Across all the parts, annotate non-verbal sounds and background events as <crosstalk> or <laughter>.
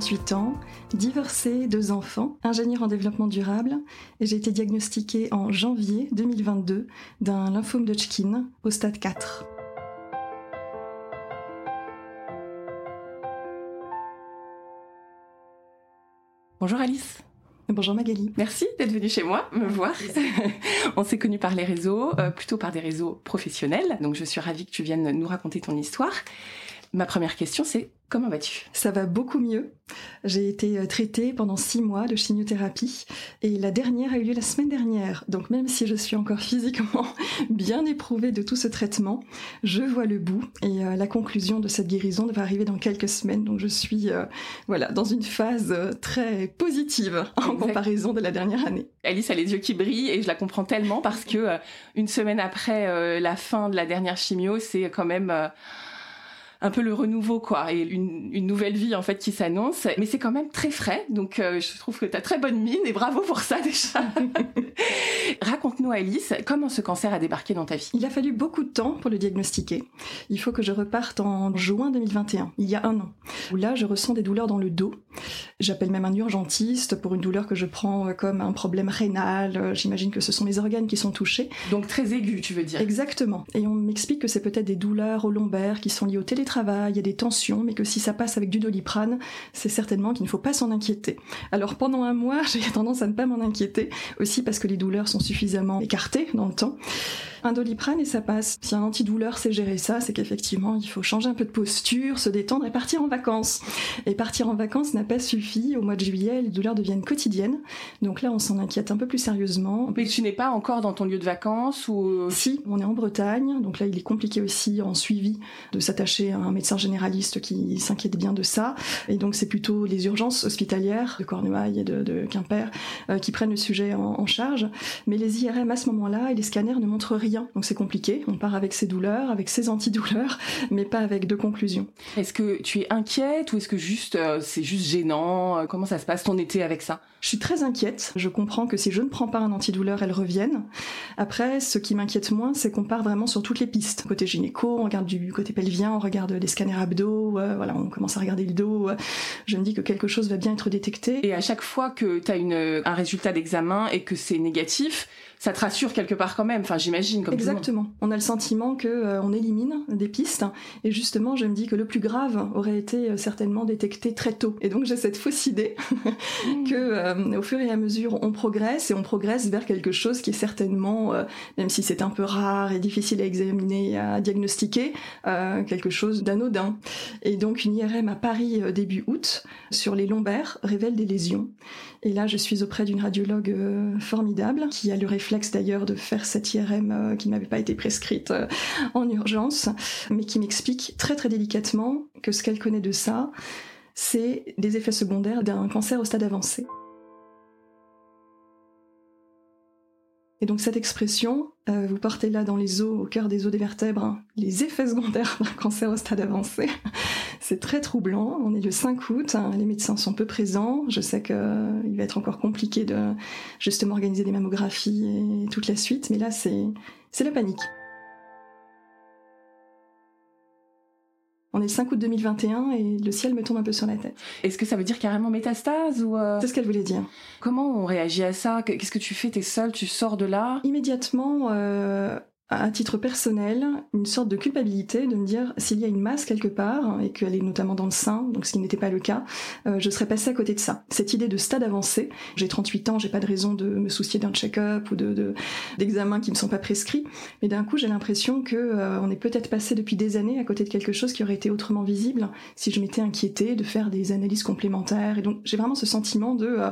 Alice, 38 ans, divorcée, deux enfants, ingénieure en développement durable, et j'ai été diagnostiquée en janvier 2022 d'un lymphome de Hodgkin au stade 4. Bonjour Alice. Bonjour Magali. Merci d'être venue chez moi me voir. <laughs> On s'est connus par les réseaux, euh, plutôt par des réseaux professionnels. Donc je suis ravie que tu viennes nous raconter ton histoire. Ma première question, c'est comment vas-tu? Ça va beaucoup mieux. J'ai été euh, traitée pendant six mois de chimiothérapie et la dernière a eu lieu la semaine dernière. Donc même si je suis encore <laughs> physiquement bien éprouvée de tout ce traitement, je vois le bout et euh, la conclusion de cette guérison va arriver dans quelques semaines. Donc je suis euh, voilà dans une phase très positive en comparaison de la dernière année. Alice a les yeux qui brillent et je la comprends tellement parce que une semaine après la fin de la dernière chimio, c'est quand même un peu le renouveau quoi et une, une nouvelle vie en fait qui s'annonce. Mais c'est quand même très frais donc euh, je trouve que tu as très bonne mine et bravo pour ça <laughs> déjà. Raconte-nous Alice comment ce cancer a débarqué dans ta vie? Il a fallu beaucoup de temps pour le diagnostiquer. Il faut que je reparte en juin 2021 il y a un an où là je ressens des douleurs dans le dos. J'appelle même un urgentiste pour une douleur que je prends comme un problème rénal. J'imagine que ce sont mes organes qui sont touchés. Donc très aigu tu veux dire. Exactement. Et on m'explique que c'est peut-être des douleurs au lombaire qui sont liées au télétravail travail, il y a des tensions, mais que si ça passe avec du doliprane, c'est certainement qu'il ne faut pas s'en inquiéter. Alors pendant un mois, <laughs> j'ai tendance à ne pas m'en inquiéter, aussi parce que les douleurs sont suffisamment écartées dans le temps un doliprane et ça passe. Si un antidouleur sait gérer ça, c'est qu'effectivement, il faut changer un peu de posture, se détendre et partir en vacances. Et partir en vacances n'a pas suffi. Au mois de juillet, les douleurs deviennent quotidiennes. Donc là, on s'en inquiète un peu plus sérieusement. Mais tu n'es pas encore dans ton lieu de vacances ou Si, on est en Bretagne. Donc là, il est compliqué aussi en suivi de s'attacher à un médecin généraliste qui s'inquiète bien de ça. Et donc c'est plutôt les urgences hospitalières de Cornouailles et de, Quimper euh, qui prennent le sujet en, en charge. Mais les IRM à ce moment-là et les scanners ne montrent rien donc c'est compliqué. On part avec ses douleurs, avec ses antidouleurs, mais pas avec de conclusions. Est-ce que tu es inquiète ou est-ce que juste euh, c'est juste gênant? Comment ça se passe ton été avec ça? Je suis très inquiète. Je comprends que si je ne prends pas un antidouleur, elles reviennent. Après, ce qui m'inquiète moins, c'est qu'on part vraiment sur toutes les pistes. Côté gynéco, on regarde du côté pelvien, on regarde des scanners abdos, voilà, on commence à regarder le dos. Je me dis que quelque chose va bien être détecté. Et à chaque fois que tu un résultat d'examen et que c'est négatif, ça te rassure quelque part quand même. Enfin, j'imagine comme Exactement. On a le sentiment que euh, on élimine des pistes et justement, je me dis que le plus grave aurait été euh, certainement détecté très tôt. Et donc j'ai cette <laughs> fausse idée que euh, au fur et à mesure, on progresse et on progresse vers quelque chose qui est certainement, même si c'est un peu rare et difficile à examiner, à diagnostiquer, quelque chose d'anodin. Et donc une IRM à Paris début août sur les lombaires révèle des lésions. Et là, je suis auprès d'une radiologue formidable qui a le réflexe d'ailleurs de faire cette IRM euh, qui n'avait pas été prescrite euh, en urgence, mais qui m'explique très très délicatement que ce qu'elle connaît de ça, c'est des effets secondaires d'un cancer au stade avancé. Et donc cette expression, euh, vous portez là dans les os, au cœur des os des vertèbres, hein, les effets secondaires d'un cancer au stade avancé. <laughs> C'est très troublant. On est le 5 août, hein, les médecins sont peu présents. Je sais qu'il euh, va être encore compliqué de justement organiser des mammographies et toute la suite, mais là c'est la panique. On est le 5 août 2021 et le ciel me tombe un peu sur la tête. Est-ce que ça veut dire carrément métastase ou euh, C'est ce qu'elle voulait dire. Comment on réagit à ça? Qu'est-ce que tu fais? T'es seule? Tu sors de là? Immédiatement, euh, à titre personnel une sorte de culpabilité de me dire s'il y a une masse quelque part et qu'elle est notamment dans le sein, donc ce qui n'était pas le cas, euh, je serais passée à côté de ça. Cette idée de stade avancé, j'ai 38 ans, j'ai pas de raison de me soucier d'un check-up ou de d'examens qui me sont pas prescrits, mais d'un coup j'ai l'impression que euh, on est peut-être passé depuis des années à côté de quelque chose qui aurait été autrement visible si je m'étais inquiétée de faire des analyses complémentaires et donc j'ai vraiment ce sentiment de euh,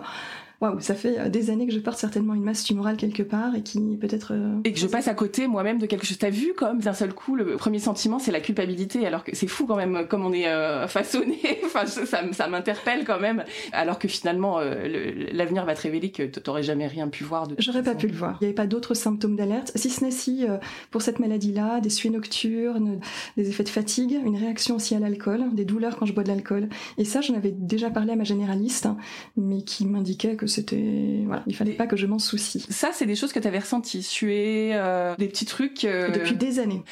waouh, ça fait euh, des années que je porte certainement une masse tumorale quelque part et qui peut-être. Euh, et que je passe à côté moi-même de quelque chose. T'as vu comme d'un seul coup, le premier sentiment c'est la culpabilité, alors que c'est fou quand même comme on est euh, façonné. <laughs> enfin, ça, ça m'interpelle quand même, alors que finalement l'avenir va te révéler que t'aurais jamais rien pu voir. De J'aurais pas pu le voir. Il n'y avait pas d'autres symptômes d'alerte, si ce n'est si pour cette maladie-là, des suées nocturnes, des effets de fatigue, une réaction aussi à l'alcool, des douleurs quand je bois de l'alcool. Et ça, j'en avais déjà parlé à ma généraliste, hein, mais qui m'indiquait que c'était voilà, il fallait pas que je m'en soucie. Ça, c'est des choses que tu avais ressenties, suer, euh, des petits trucs. Euh, Depuis des années.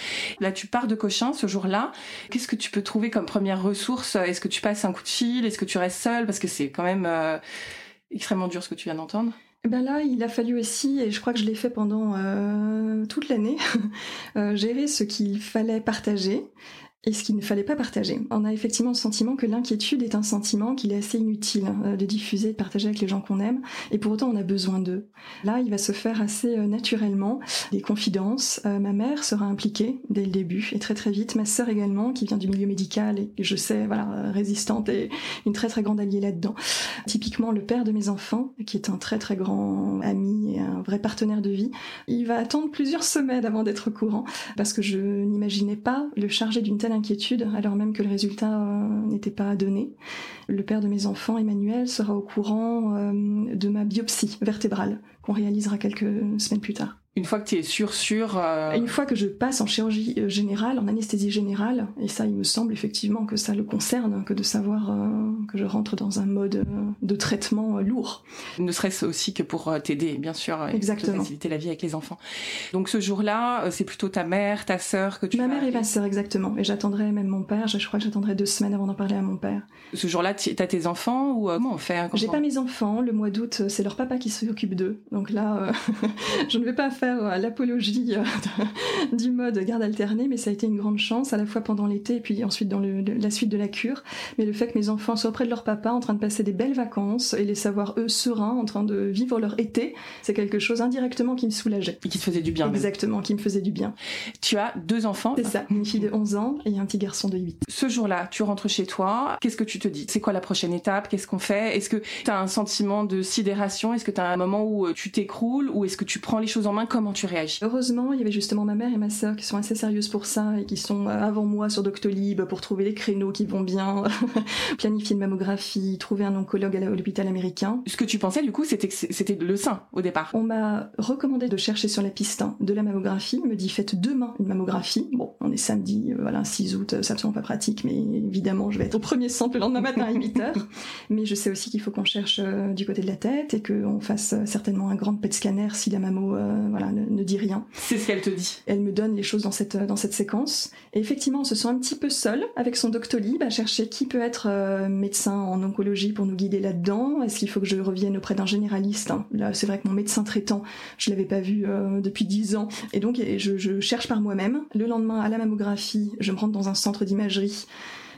Là, tu pars de Cochin ce jour-là. Qu'est-ce que tu peux trouver comme première ressource? Est-ce que tu passes un coup de fil? Est-ce que tu restes seule? Parce que c'est quand même euh, extrêmement dur ce que tu viens d'entendre. Ben là, il a fallu aussi, et je crois que je l'ai fait pendant toute l'année, <laughs> gérer ce qu'il fallait partager, et ce qu'il ne fallait pas partager. On a effectivement le sentiment que l'inquiétude est un sentiment qu'il est assez inutile euh, de diffuser, de partager avec les gens qu'on aime, et pour autant on a besoin d'eux. Là, il va se faire assez euh, naturellement des confidences. Euh, ma mère sera impliquée dès le début, et très très vite. Ma sœur également, qui vient du milieu médical et je sais, voilà, résistante et une très très grande alliée là-dedans. Typiquement, le père de mes enfants, qui est un très très grand ami et un vrai partenaire de vie, il va attendre plusieurs semaines avant d'être au courant, parce que je n'imaginais pas le charger d'une telle alors même que le résultat euh, n'était pas donné. Le père de mes enfants, Emmanuel, sera au courant euh, de ma biopsie vertébrale qu'on réalisera quelques semaines plus tard. Une fois que tu es sûr, sûr. Euh, Une fois que je passe en chirurgie euh, générale, en anesthésie générale, et ça, il me semble effectivement que ça le concerne, que de savoir euh, que je rentre dans un mode de traitement lourd. Ne serait-ce aussi que pour t'aider, bien sûr, Exactement. Et faciliter la vie avec les enfants. Donc ce jour-là, c'est plutôt ta mère, ta sœur que tu. Ma mère et ma sœur, exactement. Et j'attendrai même mon père. Je crois que j'attendrai deux semaines avant d'en parler à mon père. Ce jour-là, t'as tes enfants ou comment on fait J'ai pas mes enfants. Le mois d'août, c'est leur papa qui s'occupe d'eux. Donc là, <laughs> je ne vais pas faire euh, l'apologie euh, du mode garde alternée, mais ça a été une grande chance, à la fois pendant l'été et puis ensuite dans la suite de la cure. Mais le fait que mes enfants soient auprès de leur papa, en train de passer des belles vacances, et les savoir eux sereins, en train de vivre leur été, c'est quelque chose indirectement qui me soulageait. Et qui te faisait du bien. Exactement, qui me faisait du bien. Tu as deux enfants C'est ça, une fille de 11 ans et un petit garçon de 8. Ce jour-là, tu rentres chez toi, qu'est-ce que tu te dis? C'est quoi la prochaine étape? Qu'est-ce qu'on fait? Est-ce que tu as un sentiment de sidération? Est-ce que tu as un moment où euh, tu t'écroules? Ou est-ce que tu prends les choses en main? Comment tu réagis Heureusement, il y avait justement ma mère et ma sœur qui sont assez sérieuses pour ça et qui sont euh, avant moi sur Doctolib pour trouver les créneaux qui vont bien, <laughs> planifier une mammographie, trouver un oncologue à l'hôpital américain. Ce que tu pensais du coup, c'était que c'était le sein au départ. On m'a recommandé de chercher sur la piste de la mammographie. me dit faites demain une mammographie. Bon, on est samedi, euh, voilà, 6 août, c'est absolument pas pratique, mais évidemment, je vais être au premier centre le lendemain matin à 8 heures. <laughs> mais je sais aussi qu'il faut qu'on cherche euh, du côté de la tête et qu'on fasse certainement un grand PET scanner si la mammo, voilà, ne dit rien <laughs> c'est ce qu'elle te dit. Elle me donne les choses dans cette, dans cette séquence. Et effectivement, on se sent un petit peu seul avec son Doctolib à chercher qui peut être euh, médecin en oncologie pour nous guider là-dedans. Est-ce qu'il faut que je revienne auprès d'un généraliste hein? Là, c'est vrai que mon médecin traitant, je l'avais pas vu euh, depuis dix ans. Et donc, je, je cherche par moi-même. Le lendemain, à la mammographie, je me rends dans un centre d'imagerie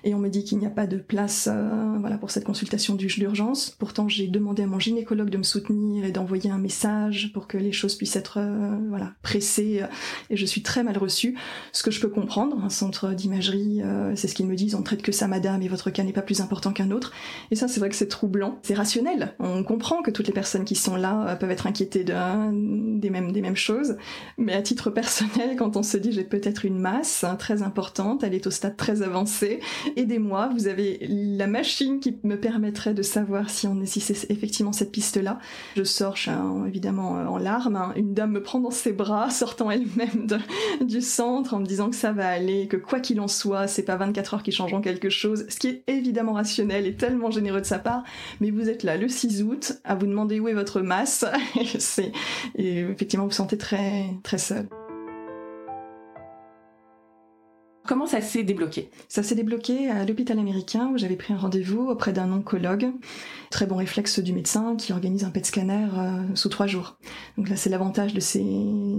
et on me dit qu'il n'y a pas de place euh, voilà, pour cette consultation d'urgence. Pourtant, j'ai demandé à mon gynécologue de me soutenir et d'envoyer un message pour que les choses puissent être euh, voilà, pressées et je suis très mal reçue. Ce que je peux comprendre, un centre d'imagerie, euh, c'est ce qu'ils me disent, on traite que ça madame et votre cas n'est pas plus important qu'un autre. Et ça, c'est vrai que c'est troublant, c'est rationnel. On comprend que toutes les personnes qui sont là peuvent être inquiétées de, des, mêmes, des mêmes choses, mais à titre personnel, quand on se dit j'ai peut-être une masse hein, très importante, elle est au stade très avancé, aidez-moi, vous avez la machine qui me permettrait de savoir si, on, c'est effectivement cette piste-là. Je sors, suis évidemment euh, en larmes, hein. une dame me prend dans ses bras, <laughs> sortant elle-même du centre en me disant que ça va aller, que quoi qu'il en soit, c'est pas 24 heures qui changeront quelque chose, ce qui est évidemment rationnel et tellement généreux de sa part, mais vous êtes là le 6 août à vous demander où est votre masse, <laughs> et effectivement vous vous sentez très très seul. Comment ça s'est débloqué? Ça s'est débloqué à l'hôpital américain où j'avais pris un rendez-vous auprès d'un oncologue. Très bon réflexe du médecin qui organise un PET scanner euh, sous trois jours. Donc là, c'est l'avantage de ces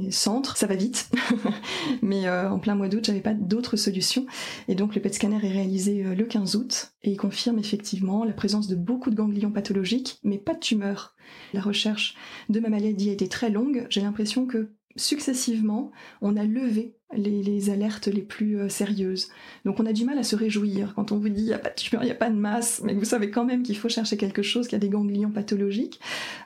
centres. Ça va vite. <laughs> Mais euh, en plein mois d'août, j'avais pas d'autre solution. Et donc le PET scanner est réalisé euh, le 15 août et il confirme effectivement la présence de beaucoup de ganglions pathologiques, mais pas de tumeurs. La recherche de ma maladie a été très longue. J'ai l'impression que successivement, on a levé les, alertes les plus euh, sérieuses. Donc on a du mal à se réjouir quand on vous dit il n'y a pas de tumeur, il n'y a pas de masse, mais vous savez quand même qu'il faut chercher quelque chose, qu'il y a des ganglions pathologiques.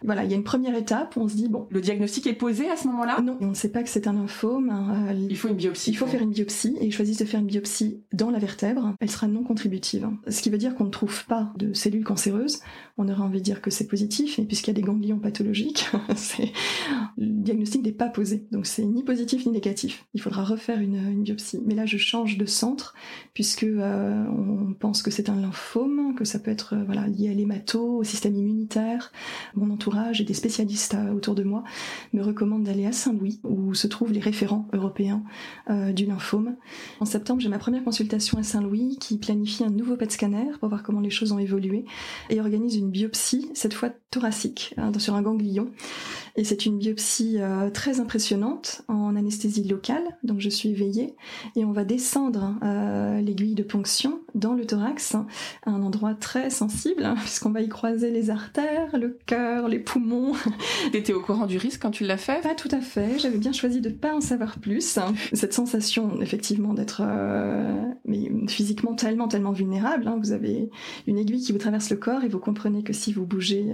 Voilà, il y a une première étape où on se dit bon. Le diagnostic est posé à ce moment-là? Non, on ne sait pas que c'est un lymphome. Hein, il faut une biopsie. Il faut faire une biopsie et ils choisissent de faire une biopsie dans la vertèbre. Elle sera non contributive. Ce qui veut dire qu'on ne trouve pas de cellules cancéreuses. On aurait envie de dire que c'est positif, mais puisqu'il y a des ganglions pathologiques, <laughs> le diagnostic n'est pas posé. Donc c'est ni positif ni négatif. Il faudra refaire une, biopsie. Mais là, je change de centre puisque euh, on pense que c'est un lymphome, que ça peut être euh, voilà lié à l'hémato, au système immunitaire. Mon entourage et des spécialistes euh, autour de moi me recommandent d'aller à Saint-Louis où se trouvent les référents européens du lymphome. En septembre, j'ai ma première consultation à Saint-Louis qui planifie un nouveau PET scanner pour voir comment les choses ont évolué et organise une biopsie, cette fois thoracique, hein, sur un ganglion. Et c'est une biopsie euh, très impressionnante en anesthésie locale, donc je suis éveillée, et on va descendre euh, l'aiguille de ponction dans le thorax, à un endroit très sensible, hein, puisqu'on va y croiser les artères, le cœur, les poumons. <laughs> T'étais au courant du risque quand tu l'as fait? Pas tout à fait, j'avais bien choisi de ne pas en savoir plus. Cette sensation, effectivement, d'être euh, mais physiquement tellement, tellement vulnérable, hein. vous avez une aiguille qui vous traverse le corps et vous comprenez que si vous bougez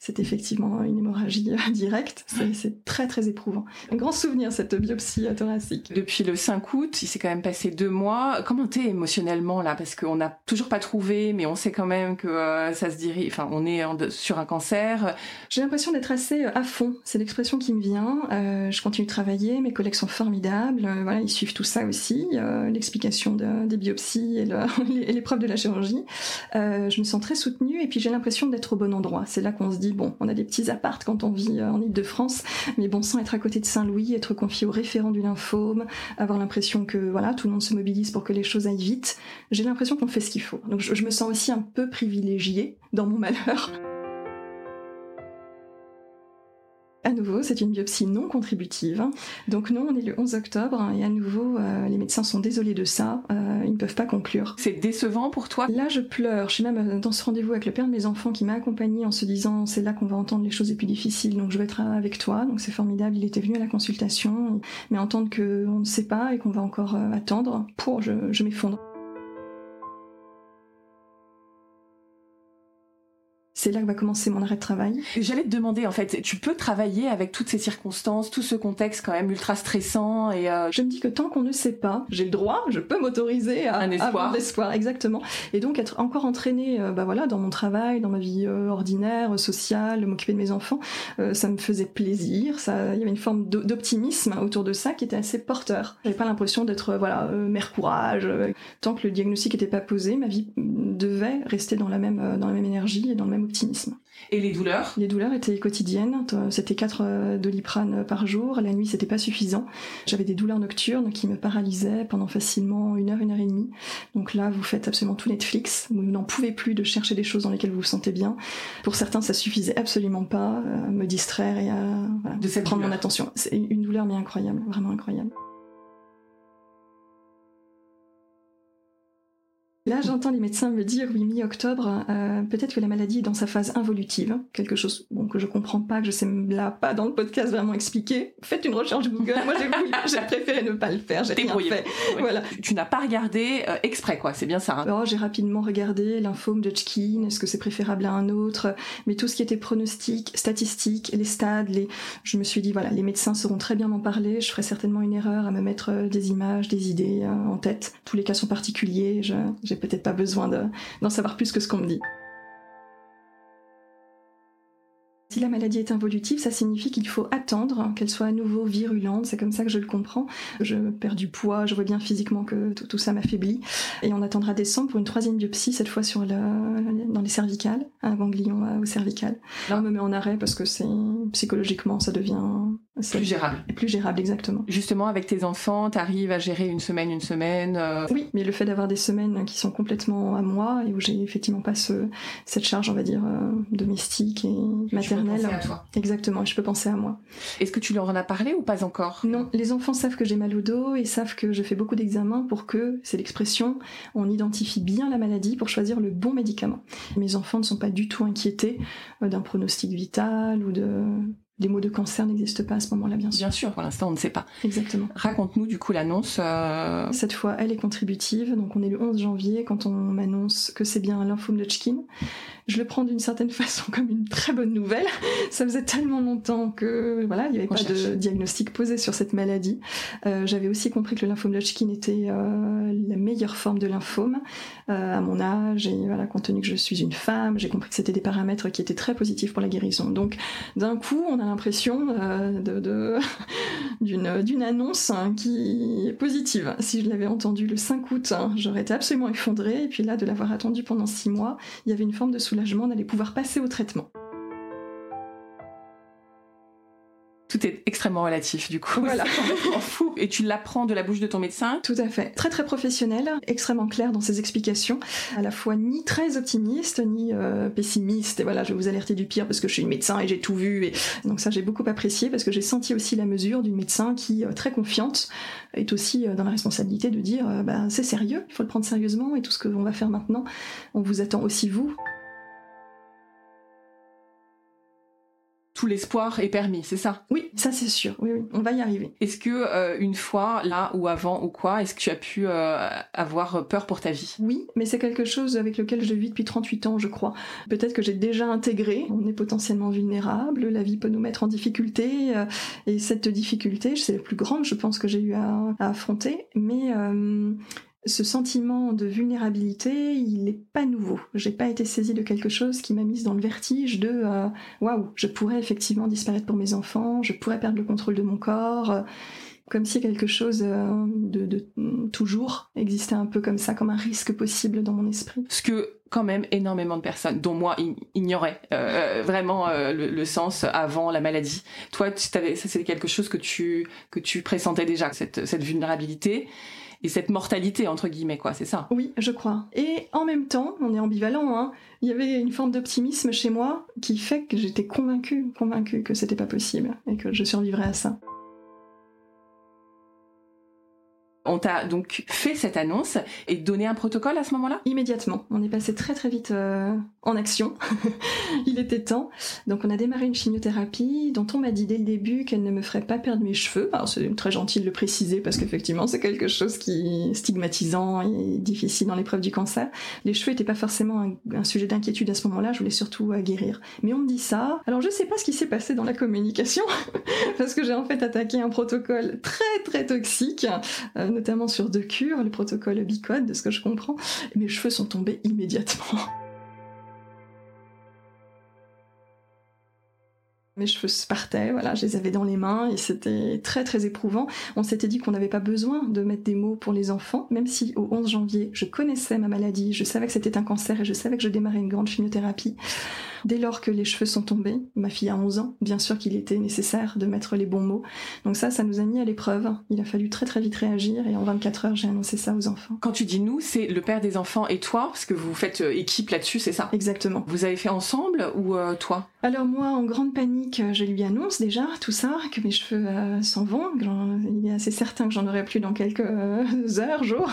c'est effectivement une hémorragie directe. C'est très très éprouvant. Un grand souvenir cette biopsie thoracique. Depuis le 5 août, il s'est quand même passé deux mois. Comment t'es émotionnellement là? Parce qu'on n'a toujours pas trouvé, mais on sait quand même que euh, ça se dirige. Enfin, on est sur un cancer. J'ai l'impression d'être assez euh, à fond. C'est l'expression qui me vient. Euh, je continue de travailler. Mes collègues sont formidables. voilà, ils suivent tout ça aussi. L'explication des biopsies et l'épreuve <laughs> de la chirurgie. je me sens très soutenue et puis j'ai l'impression d'être au bon endroit. C'est là qu'on se dit bon, on a des petits appartes quand on vit euh, en Ile-de-France, mais bon, sans être à côté de Saint-Louis, être confié au référent du lymphome, avoir l'impression que voilà, tout le monde se mobilise pour que les choses aillent vite, j'ai l'impression qu'on fait ce qu'il faut. Donc je, me sens aussi un peu privilégiée dans mon malheur. À nouveau, c'est une biopsie non contributive. Donc non, on est le 11 octobre et à nouveau, euh, les médecins sont désolés de ça. Euh, ils ne peuvent pas conclure. C'est décevant pour toi? Là, je pleure. Je suis même euh, dans ce rendez-vous avec le père de mes enfants qui m'a accompagnée en se disant c'est là qu'on va entendre les choses les plus difficiles. Donc je vais être avec toi. Donc c'est formidable. Il était venu à la consultation, mais entendre qu'on ne sait pas et qu'on va encore attendre, pour je, je m'effondre. C'est là que va commencer mon arrêt de travail. J'allais te demander, en fait, tu peux travailler avec toutes ces circonstances, tout ce contexte quand même ultra stressant et... Euh, je me dis que tant qu'on ne sait pas, j'ai le droit, je peux m'autoriser à un espoir. avoir l'espoir, exactement. Et donc être encore entraînée euh, bah voilà, dans mon travail, dans ma vie euh, ordinaire, sociale, m'occuper de mes enfants, ça me faisait plaisir, ça, il y avait une forme d'optimisme autour de ça qui était assez porteur. J'avais pas l'impression d'être voilà, mère courage. Tant que le diagnostic n'était pas posé, ma vie devait rester dans la même, dans la même énergie et dans le même et les douleurs? Les douleurs étaient quotidiennes. C'était 4 euh, doliprane par jour. La nuit, c'était pas suffisant. J'avais des douleurs nocturnes qui me paralysaient pendant facilement une heure, une heure et demie. Donc là, vous faites absolument tout Netflix. Vous n'en pouvez plus de chercher des choses dans lesquelles vous vous sentez bien. Pour certains, ça suffisait absolument pas à euh, me distraire et à de prendre mon attention. C'est une douleur mais incroyable, vraiment incroyable. Là, j'entends les médecins me dire, oui, mi-octobre, euh, peut-être que la maladie est dans sa phase involutive, quelque chose bon, que je comprends pas, que je sais là pas dans le podcast vraiment expliquer. Faites une recherche Google. Moi, j'ai <laughs> préféré ne pas le faire. J'ai rien fait. Voilà. Tu, n'as pas regardé euh, exprès, quoi. C'est bien ça. Hein. Oh, j'ai rapidement regardé lymphome de Hodgkin. Est-ce que c'est préférable à un autre? Mais tout ce qui était pronostic, statistique, les stades, les, je me suis dit voilà, les médecins sauront très bien m'en parler. Je ferai certainement une erreur à me mettre euh, des images, des idées en tête. Tous les cas sont particuliers. J'ai peut-être pas besoin d'en savoir plus que ce qu'on me dit. Si la maladie est involutive, ça signifie qu'il faut attendre qu'elle soit à nouveau virulente. C'est comme ça que je le comprends. Je perds du poids, je vois bien physiquement que tout, ça m'affaiblit. Et on attendra décembre pour une troisième biopsie, cette fois sur dans les cervicales, un ganglion euh, au cervical. Là, on me met en arrêt parce que c'est psychologiquement, ça devient plus gérable. Plus gérable, exactement. Justement, avec tes enfants, t'arrives à gérer une semaine, une semaine. Euh, oui, mais le fait d'avoir des semaines qui sont complètement à moi et où j'ai effectivement pas cette charge, on va dire, euh, domestique et maternelle à toi. Exactement, je peux penser à moi. Est-ce que tu leur en as parlé ou pas encore? Non, les enfants savent que j'ai mal au dos et savent que je fais beaucoup d'examens pour que, c'est l'expression, on identifie bien la maladie pour choisir le bon médicament. Mes enfants ne sont pas du tout inquiétés euh, d'un pronostic vital ou de Les mots de cancer n'existent pas à ce moment-là, bien sûr. Bien sûr, pour l'instant, on ne sait pas. Exactement. Raconte-nous du coup l'annonce. Euh, Cette fois, elle est contributive. Donc, on est le 11 janvier quand on m'annonce que c'est bien un lymphome de Hodgkin. Je le prends d'une certaine <laughs> façon comme une très bonne nouvelle. Ça faisait tellement longtemps que voilà, il n'y avait pas de diagnostic posé sur cette maladie. Euh, J'avais aussi compris que le lymphome Hodgkin était euh, la meilleure forme de lymphome euh, à mon âge et voilà, compte tenu que je suis une femme, j'ai compris que c'était des paramètres qui étaient très positifs pour la guérison. Donc, d'un coup, on a l'impression de <laughs> d'une d'une annonce hein, qui est positive. Si je l'avais entendu le 5 août, hein, j'aurais été absolument effondrée. Et puis là, de l'avoir attendu pendant six mois, il y avait une forme de soulagement d'aller pouvoir passer au traitement. Tout est extrêmement relatif du coup. Voilà. <laughs> fou. Et tu l'apprends de la bouche de ton médecin Tout à fait. Très très professionnel, extrêmement clair dans ses explications, à la fois ni très optimiste ni euh, pessimiste. Et voilà, je vais vous alerter du pire parce que je suis une médecin et j'ai tout vu. Et donc ça j'ai beaucoup apprécié parce que j'ai senti aussi la mesure d'une médecin qui, euh, très confiante, est aussi euh, dans la responsabilité de dire bah, c'est sérieux, il faut le prendre sérieusement et tout ce que l'on va faire maintenant, on vous attend aussi vous. Tout l'espoir est permis, c'est ça? Oui, ça c'est sûr. Oui, oui, on va y arriver. Est-ce que euh, une fois, là ou avant ou quoi, est-ce que tu as pu euh, avoir peur pour ta vie? Oui, mais c'est quelque chose avec lequel je vis depuis 38 ans, je crois. Peut-être que j'ai déjà intégré. On est potentiellement vulnérable, la vie peut nous mettre en difficulté, euh, et cette difficulté, c'est la plus grande, je pense que j'ai eu à, à affronter. Mais euh, ce sentiment de vulnérabilité, il n'est pas nouveau. J'ai pas été saisie de quelque chose qui m'a mise dans le vertige de euh, waouh, je pourrais effectivement disparaître pour mes enfants, je pourrais perdre le contrôle de mon corps, euh, comme si quelque chose euh, de, de, toujours existait un peu comme ça, comme un risque possible dans mon esprit. Ce que quand même énormément de personnes, dont moi, ignoraient vraiment le, sens avant la maladie. Toi, c'est quelque chose que tu que tu pressentais déjà, cette, cette vulnérabilité et cette mortalité entre guillemets quoi, c'est ça? Oui, je crois. Et en même temps, on est ambivalent. Hein, il y avait une forme d'optimisme chez moi qui fait que j'étais convaincue, convaincue que c'était pas possible et que je survivrais à ça. On t'a donc fait cette annonce et donné un protocole à ce moment-là? Immédiatement. On est passé très très vite euh, en action. <laughs> Il était temps. Donc on a démarré une chimiothérapie dont on m'a dit dès le début qu'elle ne me ferait pas perdre mes cheveux. C'est très gentil de le préciser parce qu'effectivement c'est quelque chose qui est stigmatisant et difficile dans l'épreuve du cancer. Les cheveux n'étaient pas forcément un, sujet d'inquiétude à ce moment-là. Je voulais surtout euh, guérir. Mais on me dit ça. Alors je sais pas ce qui s'est passé dans la communication <laughs> parce que j'ai en fait attaqué un protocole très très toxique. Euh, notamment sur deux cures, le protocole Bicode, de ce que je comprends, mes cheveux sont tombés immédiatement. <laughs> mes cheveux se partaient, voilà, je les avais dans les mains et c'était très très éprouvant. On s'était dit qu'on n'avait pas besoin de mettre des mots pour les enfants, même si au 11 janvier, je connaissais ma maladie, je savais que c'était un cancer et je savais que je démarrais une grande chimiothérapie. Dès lors que les cheveux sont tombés, ma fille a 11 ans, bien sûr qu'il était nécessaire de mettre les bons mots. Donc ça, ça nous a mis à l'épreuve. Il a fallu très très vite réagir et en 24 heures, j'ai annoncé ça aux enfants. Quand tu dis nous, c'est le père des enfants et toi, parce que vous faites euh, équipe là-dessus, c'est ça? Exactement. Vous avez fait ensemble ou euh, toi? Alors moi, en grande panique, je lui annonce déjà tout ça, que mes cheveux euh, s'en vont. Il est assez certain que j'en aurai plus dans quelques <laughs> heures, jours.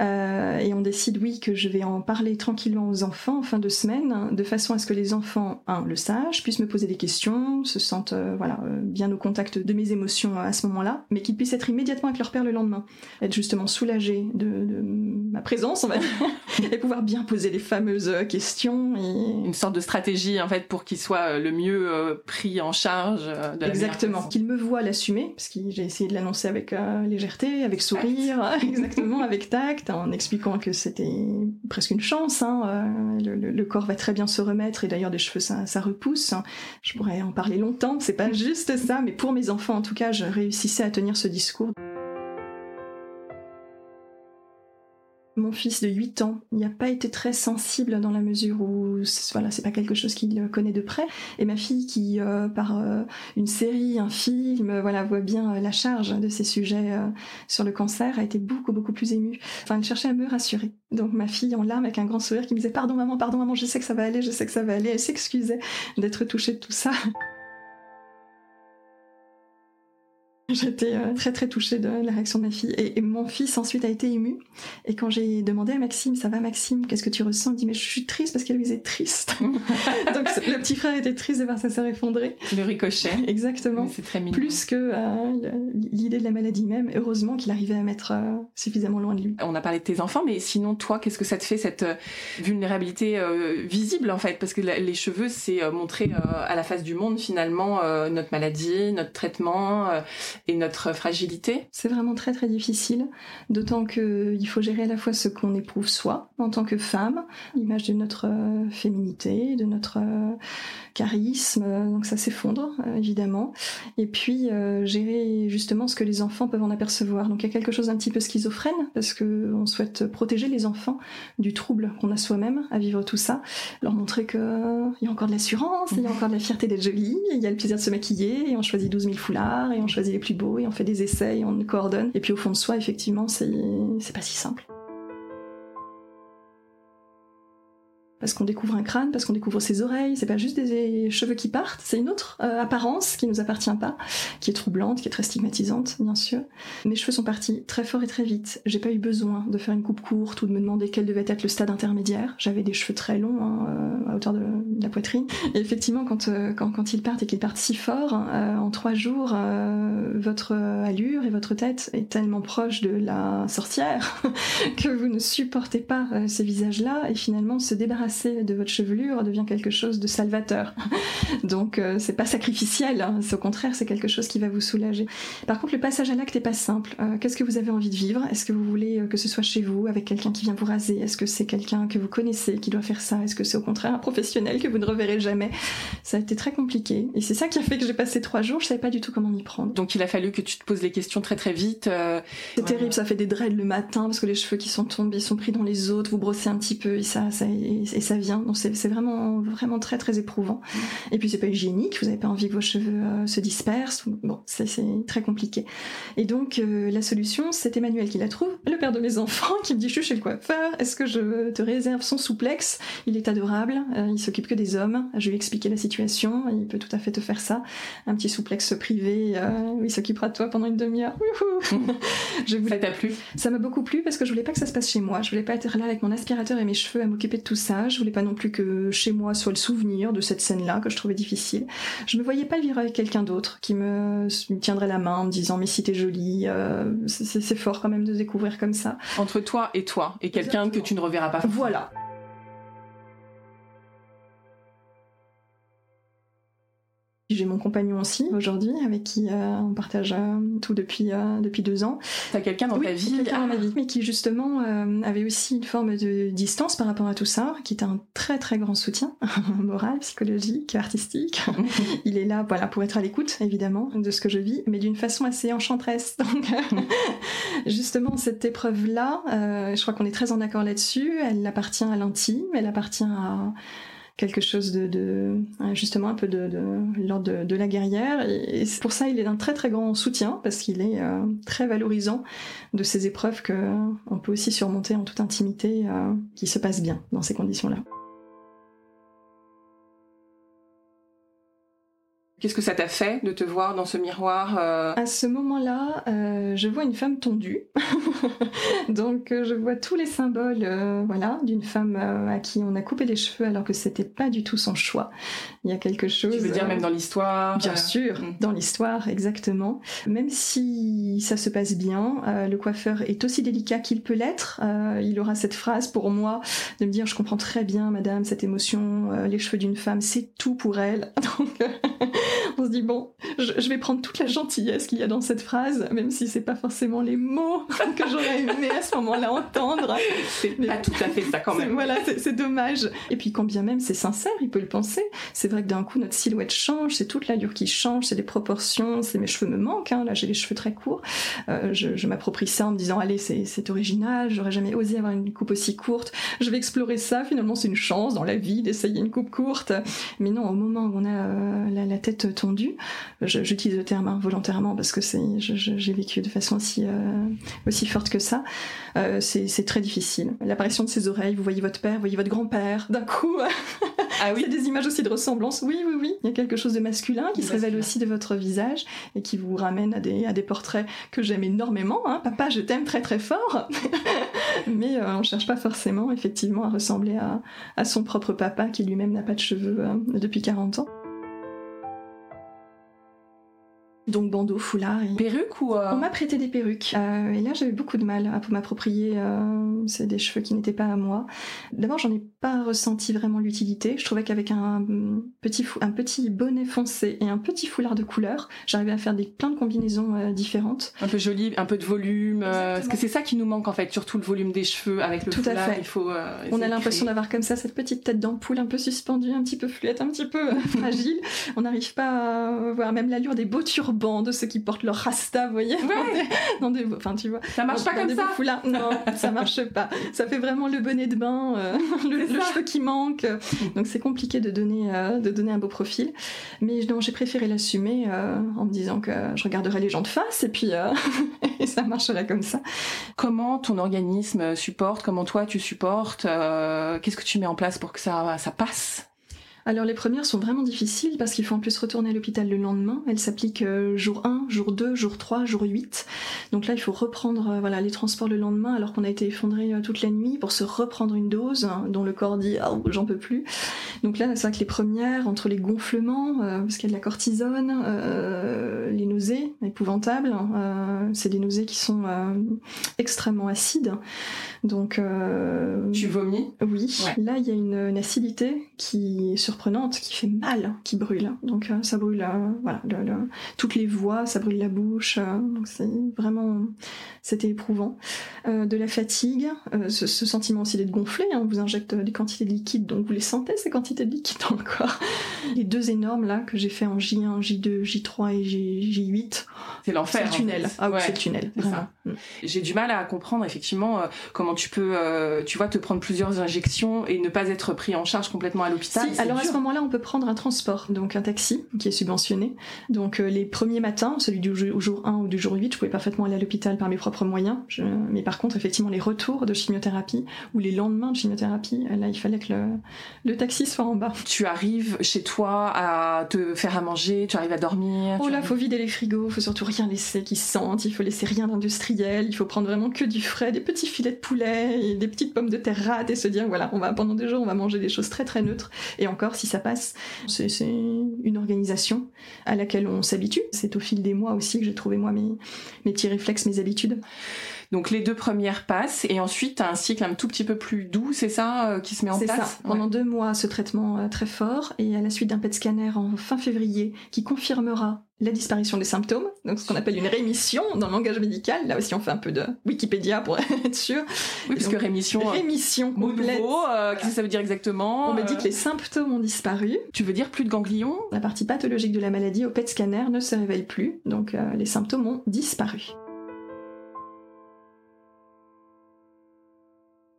Euh, et on décide, oui, que je vais en parler tranquillement aux enfants en fin de semaine, de façon à ce que les enfants, un, le sachent, puissent me poser des questions, se sentent euh, voilà, euh, bien au contact de mes émotions à ce moment-là, mais qu'ils puissent être immédiatement avec leur père le lendemain. Être justement soulagés de, ma présence, <laughs> et pouvoir bien poser les fameuses questions. Une sorte de stratégie, en fait, pour qu'ils soient le mieux euh, pris en charge de Exactement. Qu'ils me voient l'assumer, parce que j'ai essayé de l'annoncer avec euh, légèreté, avec sourire, <laughs> exactement, avec tact, en expliquant que c'était presque une chance. Hein, euh, le, le, corps va très bien se remettre, et d'ailleurs des cheveux ça, ça repousse. Je pourrais en parler longtemps. C'est pas <laughs> juste ça, mais pour mes enfants en tout cas, je réussissais à tenir ce discours. Mon fils de 8 ans, il n'a pas été très sensible dans la mesure où voilà, c'est pas quelque chose qu'il connaît de près. Et ma fille qui, euh, par euh, une série, un film, voilà, voit bien euh, la charge de ces sujets euh, sur le cancer, a été beaucoup, beaucoup plus émue. Enfin, elle cherchait à me rassurer. Donc ma fille en larmes avec un grand sourire qui me disait Pardon maman, pardon maman, je sais que ça va aller, je sais que ça va aller. Elle s'excusait d'être touchée de tout ça. <laughs> J'étais euh, très très touchée de la réaction de ma fille. Et, mon fils ensuite a été ému. Et quand j'ai demandé à Maxime, ça va Maxime, qu'est-ce que tu ressens? Il dit, mais je suis triste parce qu'elle est triste. <laughs> Donc le petit frère était triste de voir sa sœur effondrée. Le ricochet. Exactement. C'est très mignon. Plus que euh, l'idée de la maladie même. Heureusement qu'il arrivait à mettre euh, suffisamment loin de lui. On a parlé de tes enfants, mais sinon toi, qu'est-ce que ça te fait cette vulnérabilité visible en fait? Parce que les cheveux, c'est montrer à la face du monde finalement notre maladie, notre traitement et notre fragilité C'est vraiment très très difficile, d'autant qu'il faut gérer à la fois ce qu'on éprouve soi en tant que femme, l'image de notre euh, féminité, de notre euh, charisme, donc ça s'effondre euh, évidemment, et puis gérer justement ce que les enfants peuvent en apercevoir. Donc il y a quelque chose d'un petit peu schizophrène parce que on souhaite protéger les enfants du trouble qu'on a soi-même à vivre tout ça, leur montrer qu'il y a encore de l'assurance, il y a encore de la fierté d'être jolie, il y a le plaisir de se maquiller, et on choisit 12 000 foulards, et on choisit les plus beaux, et on fait des essais, on coordonne. Et puis au fond de soi, effectivement, c'est pas si simple. Parce qu'on découvre un crâne, parce qu'on découvre ses oreilles, c'est pas juste des cheveux qui partent, c'est une autre euh, apparence qui nous appartient pas, qui est troublante, qui est très stigmatisante, bien sûr. Mes cheveux sont partis très fort et très vite. J'ai pas eu besoin de faire une coupe courte ou de me demander quel devait être le stade intermédiaire. J'avais des cheveux très longs, hein, euh, à hauteur de, la poitrine. Et effectivement, quand, euh, quand, quand, ils partent et qu'ils partent si fort, en trois jours, votre allure et votre tête est tellement proche de la sorcière <laughs> que vous ne supportez pas ces visages-là et finalement se débarrasser de votre chevelure devient quelque chose de salvateur. <laughs> Donc euh, c'est pas sacrificiel, hein. au contraire c'est quelque chose qui va vous soulager. Par contre le passage à l'acte est pas simple. Euh, qu'est-ce que vous avez envie de vivre? Est-ce que vous voulez euh, que ce soit chez vous avec quelqu'un qui vient vous raser? Est-ce que c'est quelqu'un que vous connaissez qui doit faire ça? Est-ce que c'est au contraire un professionnel que vous ne reverrez jamais? Ça a été très compliqué et c'est ça qui a fait que j'ai passé trois jours. Je savais pas du tout comment m'y prendre. Donc il a fallu que tu te poses les questions très très vite. C'est terrible, ça fait des dreads le matin parce que les cheveux qui sont tombés sont pris dans les autres. Vous brossez un petit peu et ça, ça et ça vient. Donc c'est vraiment vraiment très très éprouvant. Et puis c'est pas hygiénique, vous avez pas envie que vos cheveux euh, se dispersent. Bon, c'est très compliqué. Et donc euh, la solution, c'est Emmanuel qui la trouve, le père de mes enfants, qui me dit je suis chez le coiffeur, est-ce que je te réserve son souplex? Il est adorable, euh, il s'occupe que des hommes. Je lui ai expliqué la situation, il peut tout à fait te faire ça. Un petit souplex privé, où il s'occupera de toi pendant une demi-heure. <laughs> je voulais... Ça t'a plu? Ça m'a beaucoup plu parce que je voulais pas que ça se passe chez moi. Je voulais pas être là avec mon aspirateur et mes cheveux à m'occuper de tout ça. Je voulais pas non plus que chez moi soit le souvenir de cette scène-là que je trouvais difficile. Je me voyais pas vivre avec quelqu'un d'autre qui me, tiendrait la main en me disant mais si t'es jolie, euh, c'est fort quand même de découvrir comme ça. Entre toi et toi et quelqu'un que tu ne reverras pas. Voilà. J'ai mon compagnon aussi aujourd'hui, avec qui euh, on partage euh, tout depuis euh, depuis deux ans. T'as quelqu'un dans ta vie quelqu'un dans ma vie, mais qui justement avait aussi une forme de distance par rapport à tout ça, qui était un très très grand soutien <laughs> moral, psychologique, artistique. <laughs> Il est là, voilà, pour être à l'écoute évidemment de ce que je vis, mais d'une façon assez enchanteresse. <laughs> Donc justement cette épreuve là, je crois qu'on est très en accord là-dessus. Elle appartient à l'intime, elle appartient à quelque chose de, justement un peu de, de de, la guerrière. Et, pour ça il est d'un très très grand soutien parce qu'il est euh, très valorisant de ces épreuves que on peut aussi surmonter en toute intimité euh, qui se passent bien dans ces conditions Qu'est-ce que ça t'a fait de te voir dans ce miroir euh À ce moment-là, euh, je vois une femme tondue. <laughs> Donc euh, je vois tous les symboles voilà, d'une femme à qui on a coupé les cheveux alors que c'était pas du tout son choix. Il y a quelque chose... Tu veux dire même dans l'histoire Bien sûr, mm. dans l'histoire, exactement. Même si ça se passe bien, le coiffeur est aussi délicat qu'il peut l'être. il aura cette phrase pour moi de me dire je comprends très bien madame cette émotion, les cheveux d'une femme c'est tout pour elle. <laughs> Donc <laughs> on se dit bon, je, vais prendre toute la gentillesse qu'il y a dans cette phrase, même si c'est pas forcément les mots <laughs> que j'aurais aimé à ce moment-là entendre. C'est pas tout à fait ça quand même. Voilà, c'est dommage. Et puis quand bien même c'est sincère, il peut le penser. C'est vrai que d'un coup notre silhouette change, c'est toute l'allure qui change, c'est les proportions, c'est mes cheveux me manquent. Hein. Là j'ai les cheveux très courts. Euh, je, m'approprie ça en me disant allez c'est original, j'aurais jamais osé avoir une coupe aussi courte. Je vais explorer ça. Finalement c'est une chance dans la vie d'essayer une coupe courte. Mais non, au moment où on a euh, la, la tête tendu. J'utilise le terme volontairement parce que c'est, j'ai vécu de façon aussi euh, aussi forte que ça. Euh, c'est très difficile. L'apparition de ses oreilles, vous voyez votre père, vous voyez votre grand-père. D'un coup, <laughs> ah oui. des images aussi de ressemblance. Oui, oui, oui. Il y a quelque chose de masculin qui se révèle aussi de votre visage et qui vous ramène à des, à des portraits que j'aime énormément. Hein. Papa, je t'aime très très fort. <laughs> Mais euh, on cherche pas forcément effectivement à ressembler à, à son propre papa qui lui-même n'a pas de cheveux depuis 40 ans. Donc bandeau, foulard. Et... Perruque ou euh, On m'a prêté des perruques. Euh, et là, j'avais beaucoup de mal à m'approprier. Euh, c'est des cheveux qui n'étaient pas à moi. D'abord, j'en ai pas ressenti vraiment l'utilité. Je trouvais qu'avec un petit, un petit bonnet foncé et un petit foulard de couleur, j'arrivais à faire des, plein de combinaisons différentes. Un peu joli, un peu de volume. parce que c'est ça qui nous manque en fait, surtout le volume des cheveux avec le Tout foulard. À fait. Il faut, On a l'impression d'avoir comme ça cette petite tête d'ampoule un peu suspendue, un petit peu fluette, un petit peu <laughs> fragile. On n'arrive pas à voir même l'allure des beaux turbans de ceux qui portent leur rasta, vous voyez dans, des, enfin, tu vois. Ça marche pas comme ça Non, <laughs> ça marche pas. Ça fait vraiment le bonnet de bain, euh, le, cheveu qui manque. Donc c'est compliqué de donner, euh, de donner un beau profil. Mais non, j'ai préféré l'assumer euh, en me disant que je regarderais les gens de face et puis <laughs> et ça marcherait comme ça. Comment ton organisme supporte Comment toi tu supportes Qu'est-ce que tu mets en place pour que ça, ça passe? Alors les premières sont vraiment difficiles parce qu'il faut en plus retourner à l'hôpital le lendemain. Elles s'appliquent euh, jour 1, jour 2, jour 3, jour 8. Donc là il faut reprendre euh, voilà les transports le lendemain alors qu'on a été effondré euh, toute la nuit pour se reprendre une dose hein, dont le corps dit oh, j'en peux plus. Donc là c'est vrai que les premières entre les gonflements parce qu'il y a de la cortisone, les nausées épouvantables, c'est des nausées qui sont extrêmement acides. Donc tu vomis Oui. Là il y a une, une acidité qui est surprenante, qui fait mal, qui brûle. Donc euh, ça brûle, euh, voilà, toutes les voix, ça brûle la bouche. Euh, donc c'est vraiment, c'était éprouvant. de la fatigue, ce, sentiment aussi d'être gonflé. Hein, on vous injecte des quantités de liquide, donc vous les sentez ces quantités de liquide <laughs> dans le corps. Les deux énormes là que j'ai fait en J1, J2, J3 et J, 8 C'est l'enfer. C'est le tunnel. Ah ouais, c'est le tunnel. Mm. J'ai du mal à comprendre effectivement comment tu peux, tu vois, te prendre plusieurs injections et ne pas être pris en charge complètement à l'hôpital. alors à ce moment-là, on peut prendre un transport, donc un taxi qui est subventionné. Donc euh, les premiers matins, celui du jour 1 ou du jour 8, je pouvais parfaitement aller à l'hôpital par mes propres moyens. Mais par contre, effectivement, les retours de chimiothérapie ou les lendemains de chimiothérapie, là, il fallait que le, taxi soit en bas. Tu arrives chez toi à te faire à manger, tu arrives à dormir. Oh là, faut vider les frigos, faut surtout rien laisser qui sentent, il faut laisser rien il faut prendre vraiment que du frais, des petits filets de poulet, et des petites pommes de terre rates et se dire voilà, on va pendant des jours, on va manger des choses très très neutres. Et encore, si ça passe, c'est une organisation à laquelle on s'habitue. C'est au fil des mois aussi que j'ai trouvé moi mes, mes petits réflexes, mes habitudes. Donc les deux premières passent et ensuite as un cycle un tout petit peu plus doux, c'est ça euh, qui se met en place ça. Pendant deux mois, ce traitement euh, très fort et à la suite d'un PET scanner en fin février qui confirmera la disparition des symptômes, donc ce qu'on appelle une rémission dans le langage médical. Là aussi, on fait un peu de Wikipédia pour <laughs> être sûr. Oui, parce que rémission. Euh, rémission complète. qu'est-ce que ça veut dire exactement On me dit que les symptômes ont disparu. Tu veux dire plus de ganglions? La partie pathologique de la maladie au PET scanner ne se révèle plus, donc les symptômes ont disparu.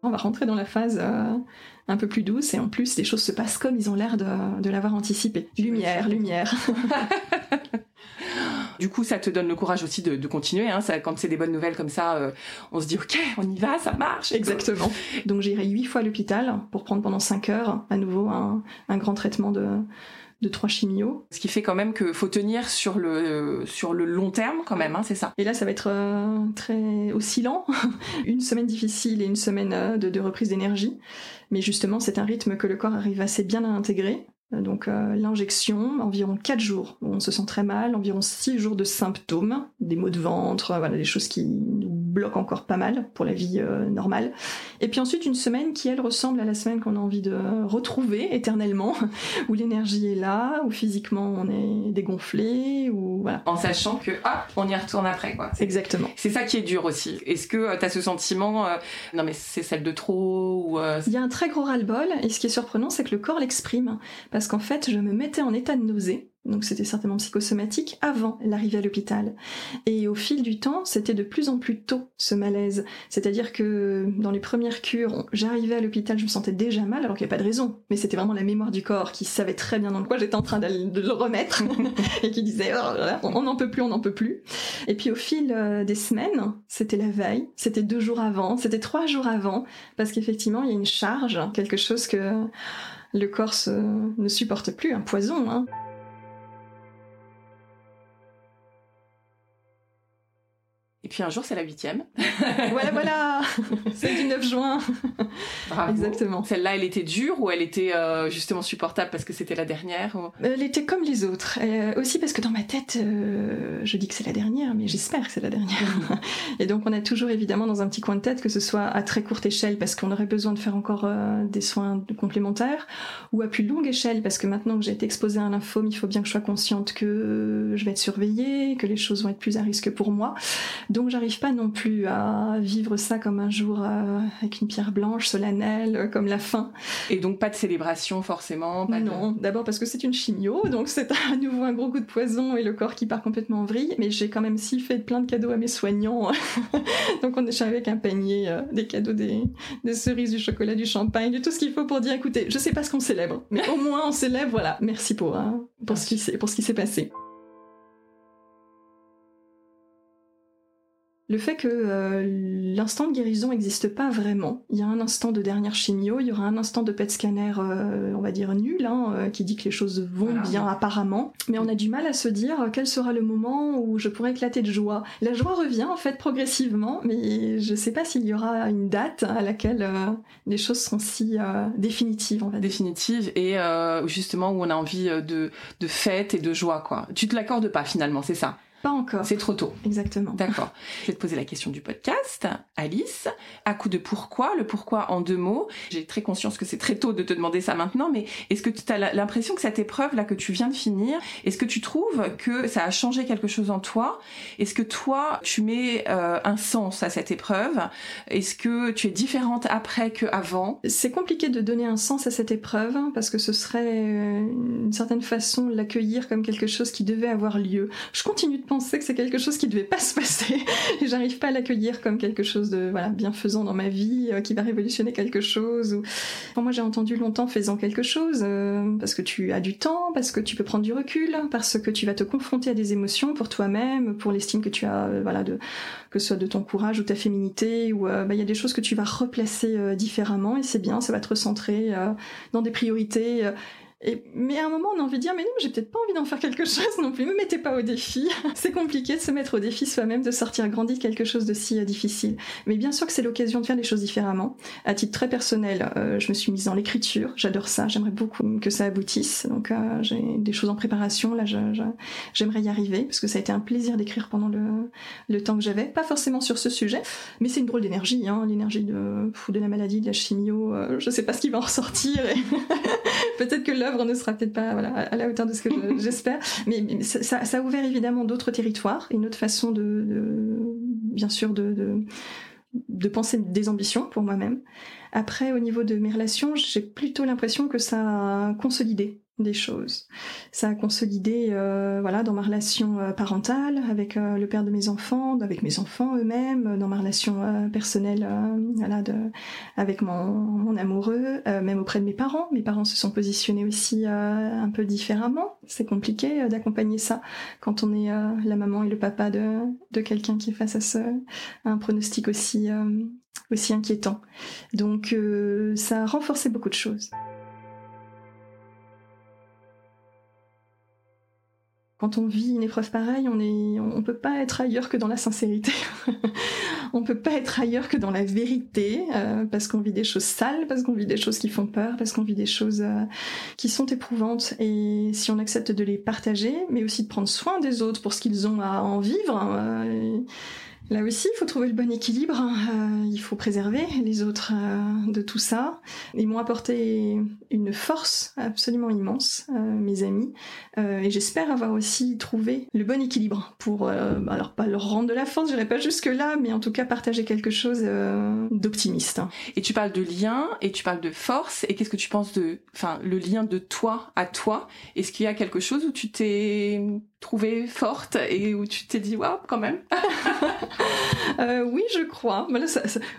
On va rentrer dans la phase euh, un peu plus douce et en plus les choses se passent comme ils ont l'air de, l'avoir anticipé. Lumière, lumière. <laughs> du coup, ça te donne le courage aussi de, continuer. Hein. Ça, quand c'est des bonnes nouvelles comme ça, euh, on se dit ok, on y va, ça marche. Exactement. Donc j'irai huit fois à l'hôpital pour prendre pendant cinq heures à nouveau un grand traitement de de trois chimios. Ce qui fait quand même qu'il faut tenir sur le, sur le long terme quand même, hein, c'est ça. Et là, ça va être euh, très oscillant. <laughs> une semaine difficile et une semaine euh, de, reprise d'énergie. Mais justement, c'est un rythme que le corps arrive assez bien à intégrer. Donc euh, l'injection, environ 4 jours on se sent très mal, environ 6 jours de symptômes, des maux de ventre, voilà, des choses qui nous bloque encore pas mal pour la vie euh, normale. Et puis ensuite une semaine qui elle ressemble à la semaine qu'on a envie de retrouver éternellement, <laughs> où l'énergie est là, où physiquement on est dégonflé, ou voilà. En sachant que hop, on y retourne après quoi. Exactement. C'est ça qui est dur aussi. Est-ce que euh, tu as ce sentiment euh, non mais c'est celle de trop ou Il y a un très gros ras-le-bol et ce qui est surprenant c'est que le corps l'exprime parce qu'en fait je me mettais en état de nausée donc c'était certainement psychosomatique, avant l'arrivée à l'hôpital. Et au fil du temps, c'était de plus en plus tôt ce malaise. C'est-à-dire que dans les premières cures, j'arrivais à l'hôpital, je me sentais déjà mal, alors qu'il n'y a pas de raison. Mais c'était vraiment la mémoire du corps qui savait très bien dans quoi j'étais en train de le remettre <laughs> <laughs> et qui disait oh, on n'en peut plus, on n'en peut plus. Et puis au fil euh, des semaines, c'était la veille, c'était deux jours avant, c'était trois jours avant, parce qu'effectivement il y a une charge, quelque chose que le corps ne supporte plus un poison. Hein. Puis un jour, c'est la huitième. <laughs> voilà, voilà C'est du 9 juin Exactement. Celle-là, elle était dure ou elle était euh, justement supportable parce que c'était la dernière Elle était comme les autres. Euh, aussi parce que dans ma tête, euh, je dis que c'est la dernière, mais j'espère que c'est la dernière. <laughs> Et donc, on a toujours évidemment dans un petit coin de tête que ce soit à très courte échelle parce qu'on aurait besoin de faire encore des soins complémentaires ou à plus longue échelle parce que maintenant que j'ai été exposée à un lymphome, il faut bien que je sois consciente que je vais être surveillée, que les choses vont être plus à risque pour moi. Donc, j'arrive pas non plus à vivre ça comme un jour euh, avec une pierre blanche solennelle, euh, comme la fin. Et donc pas de célébration forcément Non, d'abord parce que c'est une chimio, donc c'est à nouveau un gros coup de poison et le corps qui part complètement en vrille. Mais j'ai quand même si fait plein de cadeaux à mes soignants. <laughs> donc on est avec un panier, euh, des cadeaux, des, des, cerises, du chocolat, du champagne, du tout ce qu'il faut pour dire écoutez, je sais pas ce qu'on célèbre, mais au moins on célèbre, voilà, merci pour, hein, pour, ce qui, pour ce qui s'est passé. Le fait que euh, l'instant de guérison n'existe pas vraiment. Il y a un instant de dernière chimio, il y aura un instant de PET scanner, euh, on va dire nul, hein, euh, qui dit que les choses vont bien apparemment, mais on a du mal à se dire quel sera le moment où je pourrai éclater de joie. La joie revient en fait progressivement, mais je ne sais pas s'il y aura une date à laquelle les choses seront si définitives. Définitives et justement où on a envie de, de fête et de joie, quoi. Tu te l'accordes pas finalement, c'est ça? Pas encore. C'est trop tôt. Exactement. D'accord. Je vais te poser la question du podcast, Alice. À coup de pourquoi, le pourquoi en deux mots. J'ai très conscience que c'est très tôt de te demander ça maintenant, mais est-ce que tu as l'impression que cette épreuve là que tu viens de finir, est-ce que tu trouves que ça a changé quelque chose en toi? Est-ce que toi, tu mets euh, un sens à cette épreuve? Est-ce que tu es différente après qu'avant C'est compliqué de donner un sens à cette épreuve hein, parce que ce serait euh, une certaine façon de l'accueillir comme quelque chose qui devait avoir lieu. Je continue de penser que c'est quelque chose qui devait pas se passer. <laughs> Et j'arrive pas à l'accueillir comme quelque chose de voilà bienfaisant dans ma vie euh, qui va révolutionner quelque chose ou moi j'ai entendu longtemps faisant quelque chose euh, parce que tu as du temps parce que tu peux prendre du recul parce que tu vas te confronter à des émotions pour toi-même pour l'estime que tu as euh, voilà de que ce soit de ton courage ou ta féminité ou bah, il y a des choses que tu vas replacer différemment et c'est bien ça va te recentrer dans des priorités mais à un moment, on a envie de dire, mais non, j'ai peut-être pas envie d'en faire quelque chose non plus. Me mettez pas au défi. <laughs> c'est compliqué de se mettre au défi soi-même, de sortir grandi de quelque chose de si euh, difficile. Mais bien sûr que c'est l'occasion de faire les choses différemment. À titre très personnel, euh, je me suis mise dans l'écriture. J'adore ça. J'aimerais beaucoup que ça aboutisse. Donc, euh, j'ai des choses en préparation. Là, j'aimerais y arriver parce que ça a été un plaisir d'écrire pendant le, le temps que j'avais. Pas forcément sur ce sujet, mais c'est une drôle d'énergie, hein, l'énergie de, de la maladie, de la chimio. je sais pas ce qui va en ressortir. <laughs> peut-être que l'œuvre ne sera peut-être pas à la hauteur de ce que <laughs> j'espère, mais, ça, a ouvert évidemment d'autres territoires, une autre façon de, bien sûr, de, de, penser des ambitions pour moi-même. Après, au niveau de mes relations, j'ai plutôt l'impression que ça a consolidé des choses. Ça a consolidé euh, voilà dans ma relation euh, parentale avec euh, le père de mes enfants, avec mes enfants eux-mêmes, dans ma relation personnelle voilà avec mon, mon amoureux, même auprès de mes parents. Mes parents se sont positionnés aussi un peu différemment. C'est compliqué d'accompagner ça quand on est la maman et le papa de, de quelqu'un qui est face à, ce, un pronostic aussi aussi inquiétant. Donc ça a renforcé beaucoup de choses. Quand on vit une épreuve pareille, on est, on peut pas être ailleurs que dans la sincérité. <laughs> on peut pas être ailleurs que dans la vérité, euh, parce qu'on vit des choses sales, parce qu'on vit des choses qui font peur, parce qu'on vit des choses euh, qui sont éprouvantes. Et si on accepte de les partager, mais aussi de prendre soin des autres pour ce qu'ils ont à en vivre. Euh, Là aussi, il faut trouver le bon équilibre. Euh, il faut préserver les autres euh, de tout ça. Ils m'ont apporté une force absolument immense, euh, mes amis. et j'espère avoir aussi trouvé le bon équilibre pour, alors pas leur rendre de la force, j'irai pas jusque là, mais en tout cas partager quelque chose d'optimiste. Et tu parles de lien, et tu parles de force. Et qu'est-ce que tu penses de, enfin, le lien de toi à toi? Est-ce qu'il y a quelque chose où tu t'es trouvé forte et où tu t'es dit waouh quand même <laughs> euh, Oui, je crois.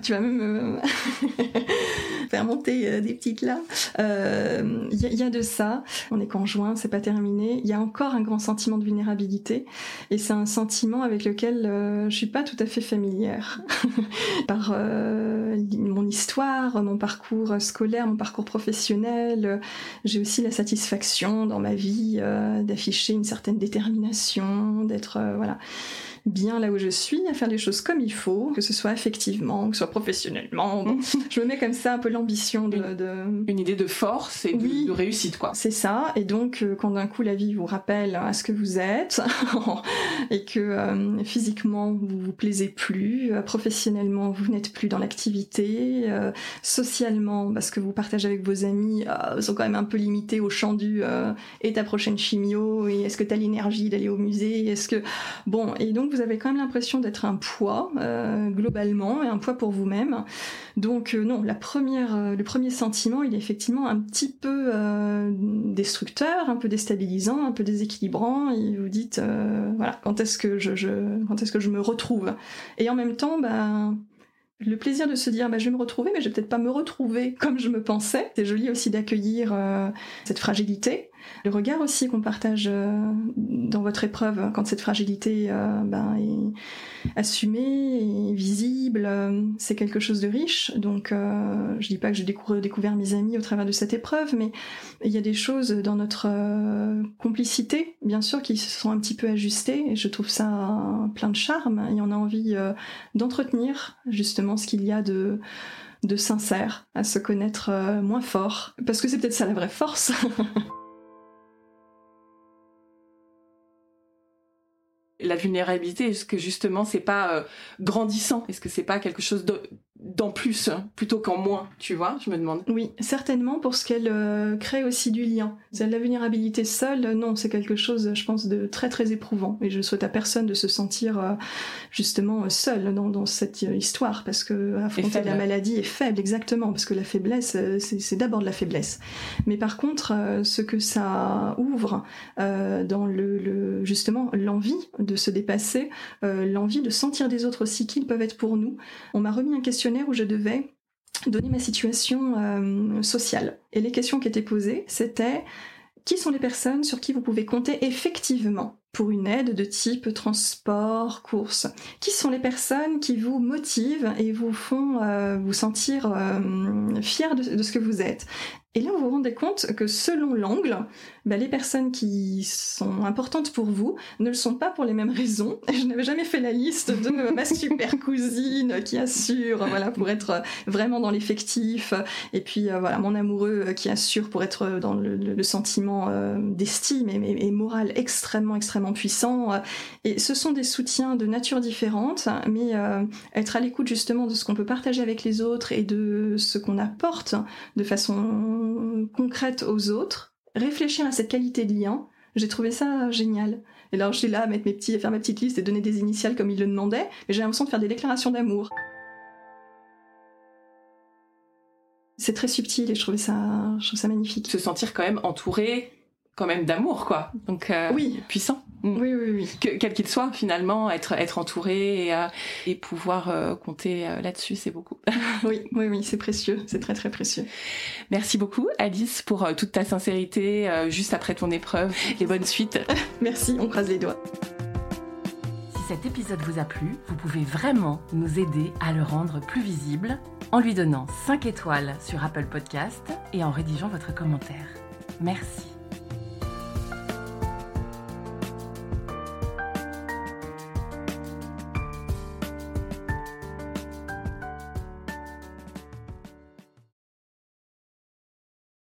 tu vas même euh, <laughs> faire monter euh, des petites là. Il y, a de ça. On est conjoint, c'est pas terminé. Il y a encore un grand sentiment de vulnérabilité et c'est un sentiment avec lequel je suis pas tout à fait familière <laughs> par mon histoire, mon parcours scolaire, mon parcours professionnel. J'ai aussi la satisfaction dans ma vie d'afficher une certaine détermination d'être euh, voilà bien là où je suis, à faire les choses comme il faut, que ce soit effectivement, que ce soit professionnellement. <laughs> je me mets comme ça un peu l'ambition de, Une idée de force et de, réussite, quoi. C'est ça. Et donc, euh, quand d'un coup la vie vous rappelle à ce que vous êtes <laughs> et que euh, physiquement vous vous plaisez plus, euh, professionnellement vous n'êtes plus dans l'activité, socialement parce que vous partagez avec vos amis sont quand même un peu limités au champ du et ta prochaine chimio et est-ce que tu as l'énergie d'aller au musée, est-ce que bon et donc vous avez quand même l'impression d'être un poids euh, globalement et un poids pour vous-même. Donc euh, non, euh, le premier sentiment, il est effectivement un petit peu destructeur, un peu déstabilisant, un peu déséquilibrant. Et vous dites voilà quand est-ce que je, quand est-ce que je me retrouve? Et en même temps, bah le plaisir de se dire bah, je vais me retrouver, mais je vais peut-être pas me retrouver comme je me pensais. C'est joli aussi d'accueillir cette fragilité le regard aussi qu'on partage euh, dans votre épreuve, quand cette fragilité euh, ben, est assumée visible, euh, c'est quelque chose de riche. Donc je dis pas que j'ai découvert, mes amis au travers de cette épreuve, mais il y a des choses dans notre complicité, bien sûr, qui se sont un petit peu ajustées, et je trouve ça plein de charme, et on a envie d'entretenir justement ce qu'il y a de de sincère, à se connaître moins fort, parce que c'est peut-être ça la vraie force. <laughs> la vulnérabilité Est-ce que justement c'est pas euh, grandissant? Est-ce que c'est pas quelque chose d'en plus plutôt qu'en moins Tu vois, je me demande. Oui, certainement pour ce qu'elle euh, crée aussi du lien. La vulnérabilité seule, non, c'est quelque chose, je pense, de très très éprouvant. Et je souhaite à personne de se sentir euh, justement seul dans, dans, cette histoire parce que affronter la maladie est faible, exactement, parce que la faiblesse, c'est d'abord de la faiblesse. Mais par contre, ce que ça ouvre dans le, le justement l'envie de se dépasser, euh, l'envie de sentir des autres aussi qu'ils peuvent être pour nous. On m'a remis un questionnaire où je devais donner ma situation euh, sociale. Et les questions qui étaient posées, c'était qui sont les personnes sur qui vous pouvez compter effectivement pour une aide de type transport, course? Qui sont les personnes qui vous motivent et vous font euh, vous sentir fier de, ce que vous êtes? Et là, vous vous rendez compte que selon l'angle, bah, les personnes qui sont importantes pour vous ne le sont pas pour les mêmes raisons. <laughs> Je n'avais jamais fait la liste de <laughs> ma super cousine qui assure, voilà, pour être vraiment dans l'effectif, et puis euh, voilà, mon amoureux qui assure pour être dans le, sentiment euh, d'estime et, et, moral extrêmement, extrêmement puissant. Et ce sont des soutiens de nature différente, mais euh, être à l'écoute justement de ce qu'on peut partager avec les autres et de ce qu'on apporte de façon concrète aux autres, réfléchir à cette qualité de lien, j'ai trouvé ça génial. Et je suis là à mettre mes petits, à faire ma petite liste et donner des initiales comme il le demandait, mais j'ai l'impression de faire des déclarations d'amour. C'est très subtil et je trouvais ça, ça magnifique. Se sentir quand même entouré quand même d'amour, quoi. Donc euh, oui, puissant. Mm. Oui, oui, oui. Que, quel qu'il soit, finalement, être être entouré et, euh, et pouvoir euh, compter là-dessus, c'est beaucoup. <laughs> oui, oui, oui, c'est précieux, c'est très très précieux. Merci beaucoup, Alice, pour toute ta sincérité juste après ton épreuve et bonne suite. <laughs> Merci, on croise les doigts. Si cet épisode vous a plu, vous pouvez vraiment nous aider à le rendre plus visible en lui donnant 5 étoiles sur Apple Podcast et en rédigeant votre commentaire. Merci.